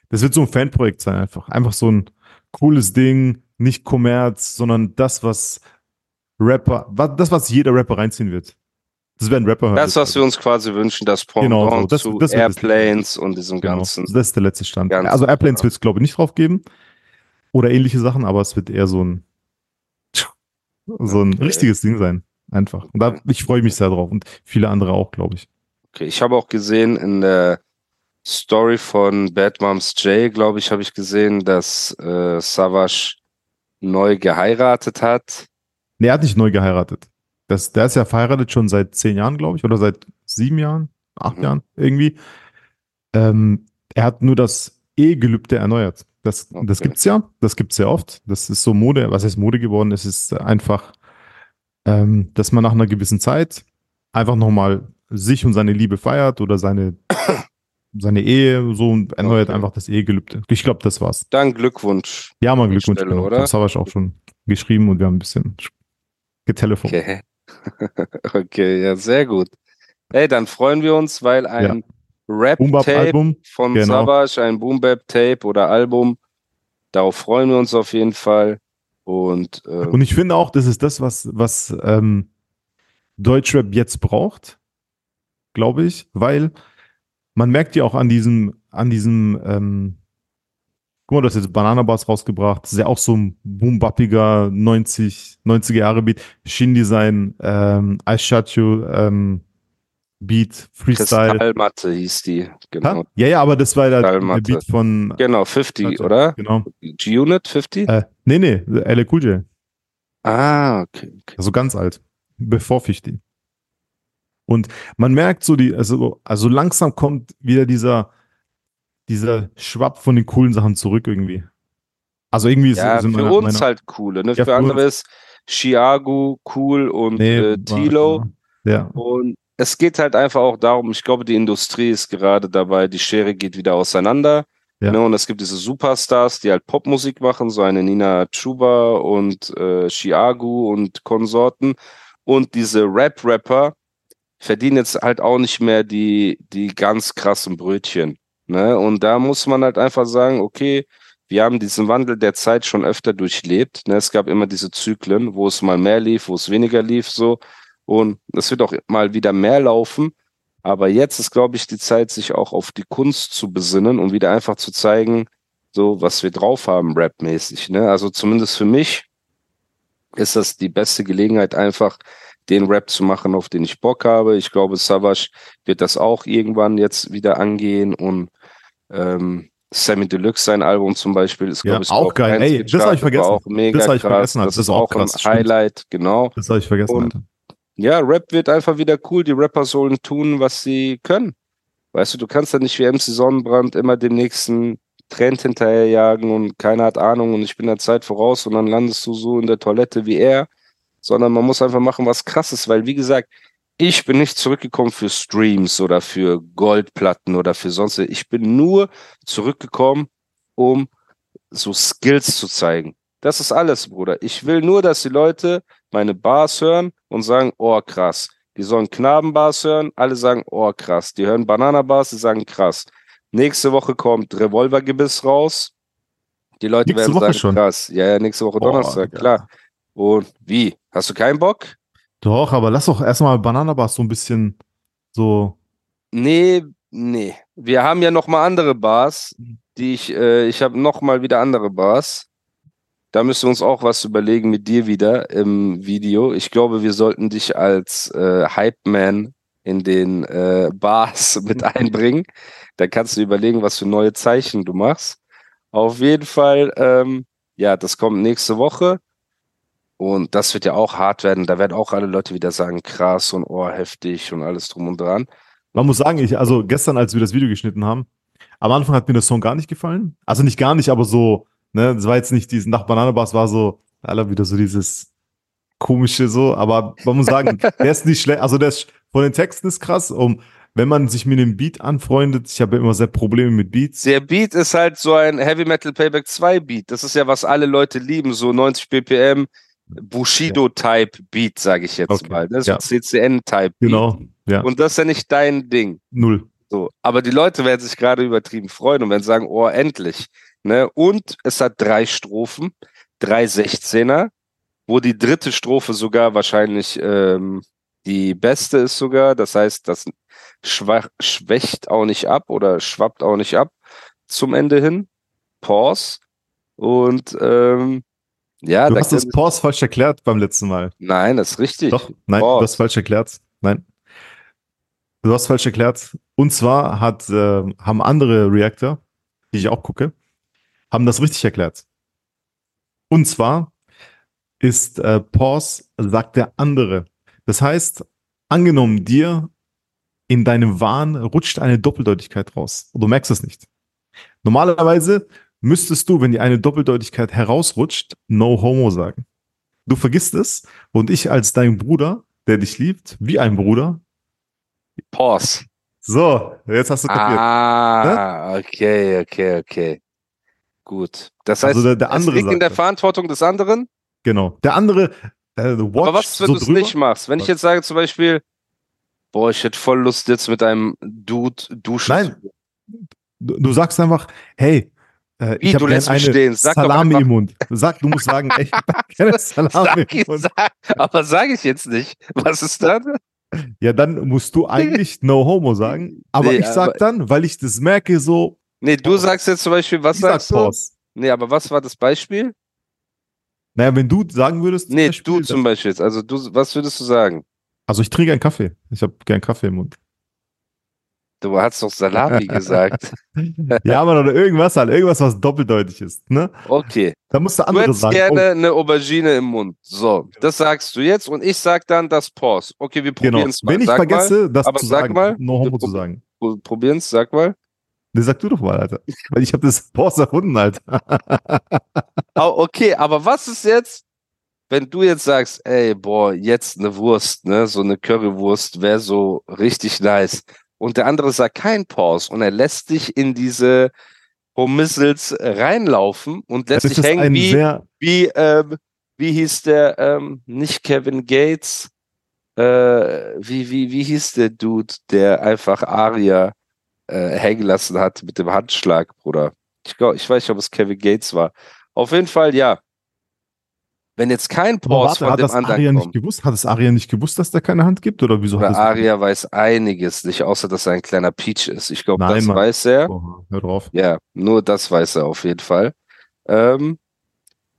das wird so ein Fanprojekt sein einfach. Einfach so ein cooles Ding, nicht Kommerz, sondern das, was Rapper, das, was jeder Rapper reinziehen wird. Das werden Rapper hören. Das, was wir uns quasi wünschen, das Genau Pendant so. Das- zu das Airplanes und diesem Genau. ganzen. Das ist der letzte Stand. Ganz- also Airplanes ja. wird es, glaube ich, nicht drauf geben. Oder ähnliche Sachen, aber es wird eher so ein so ein Okay. richtiges Ding sein. Einfach. Und da, ich freue mich sehr drauf und viele andere auch, glaube ich. Okay, ich habe auch gesehen in der Story von Bad Moms J, glaube ich, habe ich gesehen, dass äh, Savage neu geheiratet hat. Nee, er hat nicht neu geheiratet. Das, der ist ja verheiratet schon seit zehn Jahren, glaube ich, oder seit sieben Jahren, acht Mhm. Jahren irgendwie. Ähm, er hat nur das Ehegelübde erneuert. Das, das Okay. gibt's ja, das gibt's sehr oft. Das ist so Mode, was ist Mode geworden? Es ist einfach, ähm, dass man nach einer gewissen Zeit einfach nochmal sich und seine Liebe feiert oder seine, seine Ehe so und erneuert Okay. einfach das Ehegelübde. Ich glaube, das war's. Dann Glückwunsch. Ja, mal Glückwunsch. Stelle, Genau. oder? Das habe ich auch schon geschrieben und wir haben ein bisschen getelefont. Okay. okay, ja, sehr gut. Hey, dann freuen wir uns, weil ein Rap-Tape Boom-Bap-Album. von genau. Savage, ein Boom-Bap-Tape oder Album, darauf freuen wir uns auf jeden Fall. Und, äh, Und ich finde auch, das ist das, was, was ähm, Deutschrap jetzt braucht, glaube ich, weil man merkt ja auch an diesem, an diesem, ähm, guck mal, du hast jetzt Banana Bars rausgebracht, das ist ja auch so ein boombappiger 90, 90er Jahre Beat, Shindy sein, ähm, I Shot You, ähm, Beat, Freestyle. Kristallmatte hieß die. Genau. Ha? Ja, ja, aber das war der, der. Beat von, Genau, 50, Warte, oder? genau, G-Unit 50? äh, nee, nee, LA Cool. Ah, okay. okay. Also ganz alt, bevor Fichti. Und man merkt so die, also, also langsam kommt wieder dieser, dieser Schwapp von den coolen Sachen zurück irgendwie. Also irgendwie ist Ja, in für uns meiner- halt coole, ne? Ja, für für andere ist Chiago cool und Nee, äh, Tilo. Ja, Und es geht halt einfach auch darum, ich glaube, die Industrie ist gerade dabei, die Schere geht wieder auseinander. Ja. Ne, und es gibt diese Superstars, die halt Popmusik machen, so eine Nina Chuba und äh, Chiago und Konsorten. Und diese Rap-Rapper verdienen jetzt halt auch nicht mehr die, die ganz krassen Brötchen. Ne? Und da muss man halt einfach sagen, okay, wir haben diesen Wandel der Zeit schon öfter durchlebt. Ne? Es gab immer diese Zyklen, wo es mal mehr lief, wo es weniger lief, so. Und es wird auch mal wieder mehr laufen. Aber jetzt ist, glaube ich, die Zeit, sich auch auf die Kunst zu besinnen und wieder einfach zu zeigen, so was wir drauf haben, rapmäßig. Ne? Also zumindest für mich ist das die beste Gelegenheit, einfach den Rap zu machen, auf den ich Bock habe. Ich glaube, Savage wird das auch irgendwann jetzt wieder angehen und ähm, Sammy Deluxe, sein Album zum Beispiel, ist, Ja, glaube ich, auch geil. Ey, das hab ich vergessen. Auch mega Das hab ich krass. vergessen, Alter. Das ist auch krass, ein stimmt. Highlight, genau. das habe ich vergessen, Und-. Ja, Rap wird einfach wieder cool. Die Rapper sollen tun, was sie können. Weißt du, du kannst ja nicht wie MC Sonnenbrand immer den nächsten Trend hinterherjagen und keiner hat Ahnung und ich bin der Zeit voraus und dann landest du so in der Toilette wie er, sondern man muss einfach machen, was krasses, weil wie gesagt, ich bin nicht zurückgekommen für Streams oder für Goldplatten oder für sonst. Ich bin nur zurückgekommen, um so Skills zu zeigen. Das ist alles, Bruder. Ich will nur, dass die Leute meine Bars hören und sagen, oh krass. Die sollen Knabenbars hören, alle sagen, oh krass. Die hören Bananabars, die sagen krass. Nächste Woche kommt Revolvergebiss raus. Die Leute Nächste werden Woche sagen, schon? krass. Ja, ja, nächste Woche Donnerstag, Digga. klar. Und wie? Hast du keinen Bock? Doch, aber lass doch erstmal Bananabars so ein bisschen so. Nee, nee. Wir haben ja noch mal andere Bars, die ich, äh, ich habe noch mal wieder andere Bars. Da müssen wir uns auch was überlegen mit dir wieder im Video. Ich glaube, wir sollten dich als äh, Hype-Man in den äh, Bars mit einbringen. Da kannst du überlegen, was für neue Zeichen du machst. Auf jeden Fall, ähm, ja, das kommt nächste Woche. Und das wird ja auch hart werden. Da werden auch alle Leute wieder sagen, krass und oh, heftig und alles drum und dran. Man muss sagen, ich, also gestern, als wir das Video geschnitten haben, am Anfang hat mir der Song gar nicht gefallen. Also nicht gar nicht, aber so, ne, das war jetzt nicht dieses nach Bananabars war so, Alter, wieder so dieses komische so, aber man muss sagen, der ist nicht schlecht, also der ist von den Texten ist krass, um wenn man sich mit dem Beat anfreundet, ich habe ja immer sehr Probleme mit Beats. Der Beat ist halt so ein Heavy Metal Payback 2 Beat. Das ist ja, was alle Leute lieben, so 90 BPM, Bushido-Type Beat, sage ich jetzt Okay, mal. Das ist ja. CCN-Type. Genau, ja, Und das ist ja nicht dein Ding. null. So. Aber die Leute werden sich gerade übertrieben freuen und werden sagen, oh, endlich. Ne? Und es hat drei Strophen, drei 16er, wo die dritte Strophe sogar wahrscheinlich ähm, die beste ist sogar. Das heißt, das schwach, schwächt auch nicht ab oder schwappt auch nicht ab zum Ende hin. Pause. Und ähm, ja, Du da hast das Pause falsch erklärt beim letzten Mal. Nein, das ist richtig. Doch, nein, Pause. du hast falsch erklärt. Nein. Du hast falsch erklärt. Und zwar hat, äh, haben andere Reactor, die ich auch gucke, haben das richtig erklärt. Und zwar ist äh, Pause, sagt der andere. Das heißt, angenommen dir in deinem Wahn rutscht eine Doppeldeutigkeit raus. Und du merkst es nicht. Normalerweise müsstest du, wenn dir eine Doppeldeutigkeit herausrutscht, no homo sagen. Du vergisst es und ich als dein Bruder, der dich liebt, wie ein Bruder. Pause. So, jetzt hast du kapiert. Ah, okay, okay, okay. Gut. Das heißt, Also der- der andere es liegt in der. Verantwortung des anderen. Genau. Der andere, äh, Aber was, wenn so du es nicht machst? Wenn ich Was? jetzt sage zum Beispiel, boah, ich hätte voll Lust jetzt mit einem Dude duschen. Nein. du sagst einfach, hey, äh, Wie, ich du lässt mich stehen. Sag Salami im Mund. Sag, du musst sagen, ich gerne Salami Sag, im Mund. sag, aber sage ich jetzt nicht. Was ist dann? Ja, dann musst du eigentlich no homo sagen. Aber Nee, ich sag aber- dann, weil ich das merke, so, Nee, du sagst jetzt zum Beispiel, was ich sag sagst du? Pause. Nee, aber was war das Beispiel? Naja, wenn du sagen würdest, Nee, Beispiel, du zum Beispiel jetzt. Also du, was würdest du sagen? also ich trinke einen Kaffee. Ich habe gern Kaffee im Mund. Du hast doch Salami gesagt. Ja, aber oder irgendwas halt, irgendwas, was doppeldeutig ist, ne? Okay. Da musst du Du andere hättest sagen. gerne oh, eine Aubergine im Mund. So, das sagst du jetzt und ich sag dann das Pause. Okay, wir genau. probieren es mal. Wenn ich sag vergesse, das aber zu sag sagen, mal, no homo zu sagen. mal, probieren es, sag mal. Nee, sag du doch mal, Alter. Weil ich habe das Pause erfunden, Alter. Oh, okay, aber was ist jetzt, wenn du jetzt sagst, ey, boah, jetzt eine Wurst, ne, so eine Currywurst wäre so richtig nice. Und der andere sagt kein Pause und er lässt dich in diese Homissels reinlaufen und lässt dich hängen wie, wie, ähm, wie hieß der, ähm, nicht Kevin Gates, äh, wie, wie, wie hieß der Dude, der einfach Aria äh, hängen lassen hat mit dem Handschlag, Bruder. Ich glaube, ich weiß nicht, ob es Kevin Gates war. Auf jeden Fall, ja. Wenn jetzt kein Pause von hat dem das anderen Aria nicht kommt, gewusst? Hat das Aria nicht gewusst, dass der keine Hand gibt? Oder wieso hat Aria weiß einiges nicht, außer dass er ein kleiner Peach ist. Ich glaube, das Mann. weiß er. Oh, hör drauf. Ja, nur das weiß er auf jeden Fall. Ähm,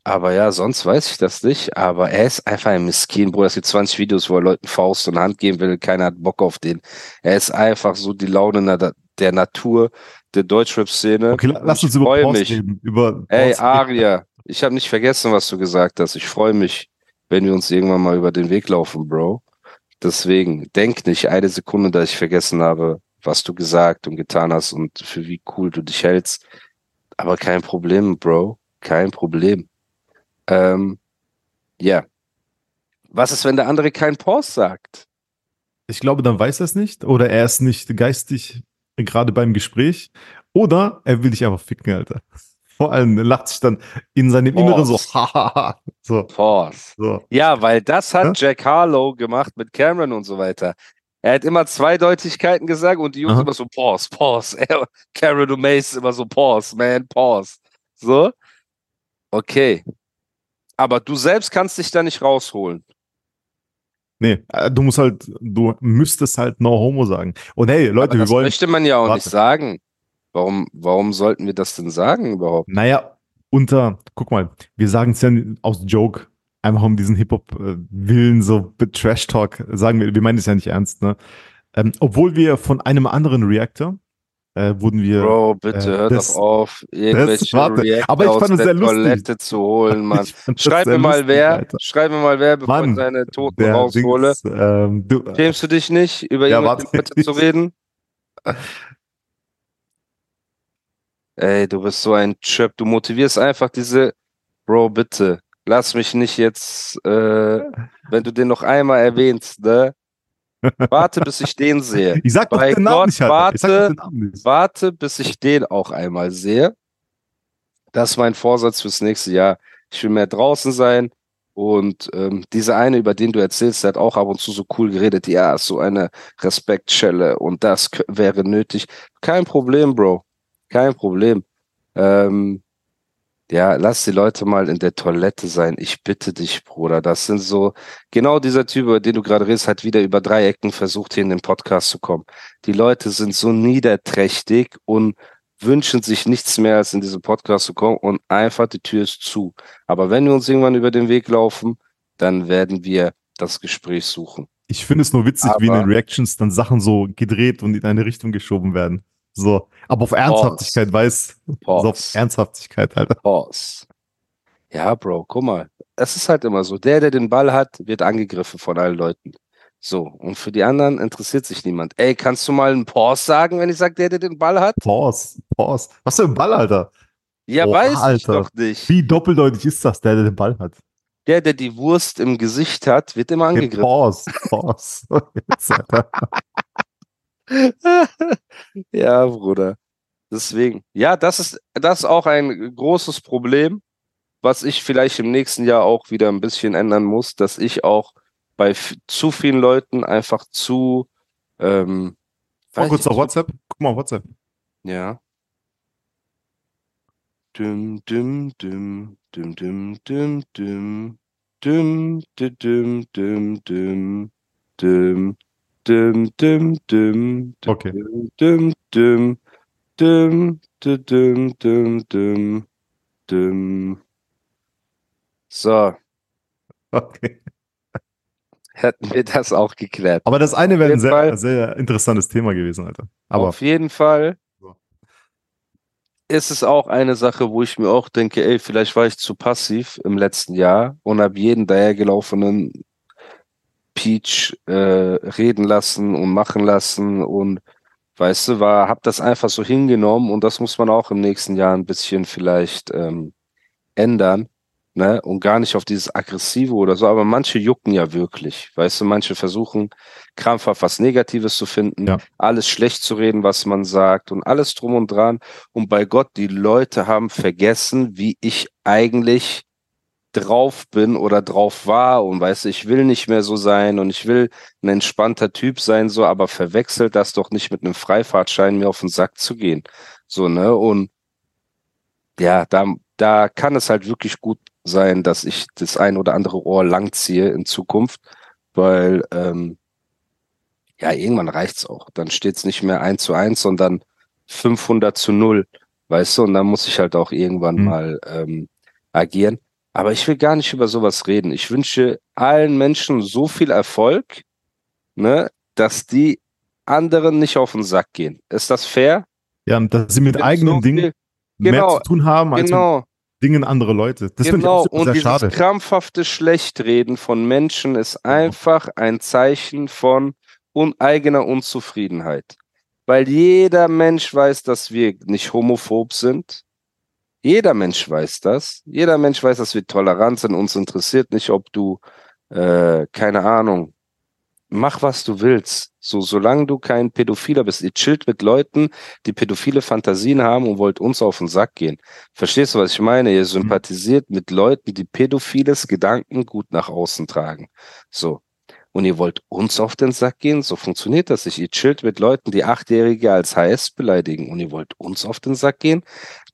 aber ja, sonst weiß ich das nicht. Aber er ist einfach ein Miskin, Bruder. Es gibt 20 Videos, wo er Leuten Faust und Hand geben will. Keiner hat Bock auf den. Er ist einfach so die Laune der Natur, der Deutschrap-Szene. Okay, lass uns über Pause mich. reden. Über Ey. Aria, ich habe nicht vergessen, was du gesagt hast. Ich freue mich, wenn wir uns irgendwann mal über den Weg laufen, Bro. Deswegen, denk nicht eine Sekunde, dass ich vergessen habe, was du gesagt und getan hast und für wie cool du dich hältst. Aber kein Problem, Bro. Kein Problem. Ähm, ja. Was ist, wenn der andere kein Pause sagt? Ich glaube, dann weiß er es nicht oder er ist nicht geistig gerade beim Gespräch oder er will dich einfach ficken, Alter. Vor allem er lacht sich dann in seinem Inneren so, Pause. hahaha. so, Pause. so. Ja, weil das hat Ja? Jack Harlow gemacht mit Cameron und so weiter. Er hat immer Zweideutigkeiten gesagt und die Jungs Aha. immer so Pause, Pause. Er, Cameron und Mace immer so Pause, man, Pause. So. Okay. Aber du selbst kannst dich da nicht rausholen. Nee, äh, du musst halt, du müsstest halt No Homo sagen. Und hey, Leute, wir das wollen, möchte man ja auch nicht Warte. sagen. Warum, warum sollten wir das denn sagen überhaupt? naja, unter, guck mal, wir sagen es ja aus Joke, einfach um diesen Hip-Hop-Willen, so Trash-Talk, sagen wir, wir meinen es ja nicht ernst, ne? Ähm, obwohl wir von einem anderen Reactor, äh, wurden wir, Bro, bitte äh, hör das- doch auf, irgendwelche warte, Reactor aber ich aus fand es der. Toilette zu holen, Mann. Das Schreib mir mal lustig, wer, Alter. schreib mir mal wer, bevor Mann, ich deine Toten raushole. Dings, ähm, du, Schämst du dich nicht, über Ja, jemanden zu reden? Ey, du bist so ein Chöp. Du motivierst einfach diese, Bro, bitte, lass mich nicht jetzt, äh, wenn du den noch einmal erwähnst, ne? Warte, bis ich den sehe. ich sag doch Bei den Namen Gott, nicht, Alter. Warte. nicht. Warte, bis ich den auch einmal sehe. Das ist mein Vorsatz fürs nächste Jahr. Ich will mehr draußen sein. Und ähm, dieser eine, über den du erzählst, der hat auch ab und zu so cool geredet. Ja, so eine Respektschelle und das wäre nötig. Kein Problem, Bro. Kein Problem. Ähm, ja, lass die Leute mal in der Toilette sein. Ich bitte dich, Bruder. Das sind so, genau dieser Typ, über den du gerade redest, hat wieder über drei Ecken versucht, hier in den Podcast zu kommen. Die Leute sind so niederträchtig und wünschen sich nichts mehr, als in diesen Podcast zu kommen und einfach die Tür ist zu. Aber wenn wir uns irgendwann über den Weg laufen, dann werden wir das Gespräch suchen. Ich finde es nur witzig, wie in den Aber- Reactions dann Sachen so gedreht und in eine Richtung geschoben werden. So, aber auf Ernsthaftigkeit weiß, so auf. Ernsthaftigkeit, Alter. Pause. Ja, Bro, guck mal. Es ist halt immer so. Der, der den Ball hat, wird angegriffen von allen Leuten. So, und für die anderen interessiert sich niemand. Ey, kannst du mal einen Pause sagen, wenn ich sage, der, der den Ball hat? Pause, Pause. Was für ein Ball, Alter? Ja, Boah, weiß ich Alter. doch nicht. Wie doppeldeutig ist das, der, der den Ball hat? Der, der die Wurst im Gesicht hat, wird immer angegriffen. Pause, Pause. Jetzt, Alter. ja, Bruder. Deswegen. Ja, das ist, das ist auch ein großes Problem, was ich vielleicht im nächsten Jahr auch wieder ein bisschen ändern muss, dass ich auch bei zu vielen Leuten einfach zu, ähm, weiß kurz auf WhatsApp. Guck mal, WhatsApp. Ja. Düm, düm, düm, düm, düm, düm, düm, düm, dü- düm, düm, düm, düm, düm, düm, düm, dü- Okay. düm, düm, dü- düm, düm, düm, düm. So, okay. hätten wir das auch geklärt. Aber das eine wäre ein sehr, Fall- sehr interessantes Thema gewesen, Alter. Aber Auf jeden Fall ist es auch eine Sache, wo ich mir auch denke, ey, vielleicht war ich zu passiv im letzten Jahr und habe jeden dahergelaufenen Peach äh, reden lassen und machen lassen und weißt du, war, hab das einfach so hingenommen und das muss man auch im nächsten Jahr ein bisschen vielleicht ähm, ändern. Ne? Und gar nicht auf dieses Aggressive oder so, aber manche jucken ja wirklich. Weißt du, manche versuchen krampfhaft was Negatives zu finden, Ja. alles schlecht zu reden, was man sagt und alles drum und dran. Und bei Gott, die Leute haben vergessen, wie ich eigentlich drauf bin oder drauf war und weißt du, ich will nicht mehr so sein und ich will ein entspannter Typ sein, so, aber verwechselt das doch nicht mit einem Freifahrtschein, mir auf den Sack zu gehen. So, ne? Und ja, da, da kann es halt wirklich gut sein, dass ich das ein oder andere Ohr langziehe in Zukunft, weil ähm, ja, irgendwann reicht's auch. Dann steht's nicht mehr 1 zu 1, sondern 500 zu 0, weißt du, und dann muss ich halt auch irgendwann Mhm. mal ähm, agieren. Aber ich will gar nicht über sowas reden. Ich wünsche allen Menschen so viel Erfolg, ne, dass die anderen nicht auf den Sack gehen. Ist das fair? ja, und dass sie mit Gibt eigenen so Dingen viel- mehr genau, zu tun haben als Genau. mit Dingen anderer Leute. Das finde ich Genau, auch und dieses schade. krampfhafte Schlechtreden von Menschen ist einfach ein Zeichen von un eigener Unzufriedenheit. Weil jeder Mensch weiß, dass wir nicht homophob sind. Jeder Mensch weiß das. Jeder Mensch weiß, dass wir tolerant sind. Uns interessiert nicht, ob du, äh, keine Ahnung, mach was du willst. So, solange du kein Pädophiler bist. Ihr chillt mit Leuten, die pädophile Fantasien haben und wollt uns auf den Sack gehen. Verstehst du, was ich meine? Ihr sympathisiert mit Leuten, die pädophiles Gedankengut nach außen tragen. So. Und ihr wollt uns auf den Sack gehen? So funktioniert das nicht. Ihr chillt mit Leuten, die Achtjährige als HS beleidigen und ihr wollt uns auf den Sack gehen?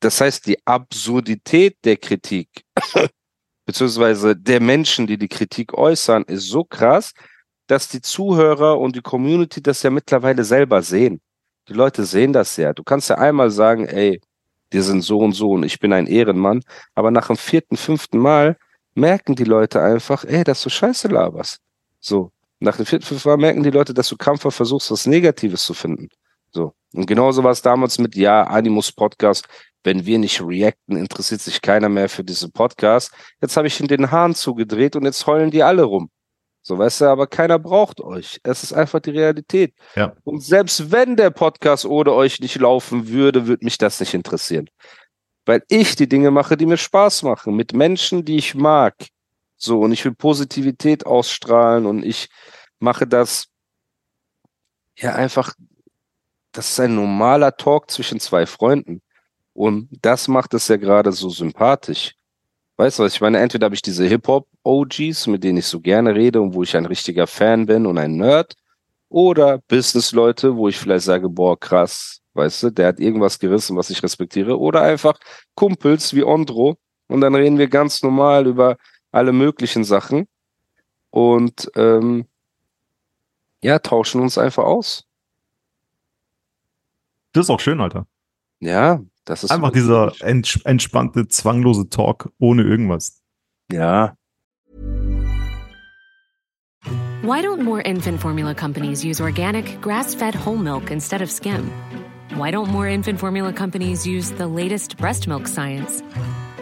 Das heißt, die Absurdität der Kritik, beziehungsweise der Menschen, die die Kritik äußern, ist so krass, dass die Zuhörer und die Community das ja mittlerweile selber sehen. Die Leute sehen das ja. Du kannst ja einmal sagen, ey, die sind so und so und ich bin ein Ehrenmann, aber nach dem vierten, fünften Mal merken die Leute einfach, ey, dass du Scheiße laberst. So. Nach dem vierten, fünften Mal merken die Leute, dass du krampfhaft versuchst, was Negatives zu finden. So. Und genauso war es damals mit, ja, Animus Podcast. Wenn wir nicht reacten, interessiert sich keiner mehr für diese Podcast. Jetzt habe ich in den Haaren zugedreht und jetzt heulen die alle rum. So, weißt du, aber keiner braucht euch. Es ist einfach die Realität. Ja. Und selbst wenn der Podcast ohne euch nicht laufen würde, würde mich das nicht interessieren. Weil ich die Dinge mache, die mir Spaß machen, mit Menschen, die ich mag. So, und ich will Positivität ausstrahlen und ich mache das ja einfach, das ist ein normaler Talk zwischen zwei Freunden. Und das macht es ja gerade so sympathisch. Weißt du was, ich meine, entweder habe ich diese Hip-Hop-OGs, mit denen ich so gerne rede und wo ich ein richtiger Fan bin und ein Nerd, oder Business-Leute, wo ich vielleicht sage, boah, krass, weißt du, der hat irgendwas gerissen, was ich respektiere, oder einfach Kumpels wie Ondro und dann reden wir ganz normal über alle möglichen Sachen und ähm, ja, tauschen uns einfach aus. Das ist auch schön, Alter. Ja, das ist Einfach dieser ents entspannte, zwanglose Talk ohne irgendwas. Ja. Why don't more infant formula companies use organic, grass fed whole milk instead of skim? Why don't more infant formula companies use the latest breast milk science?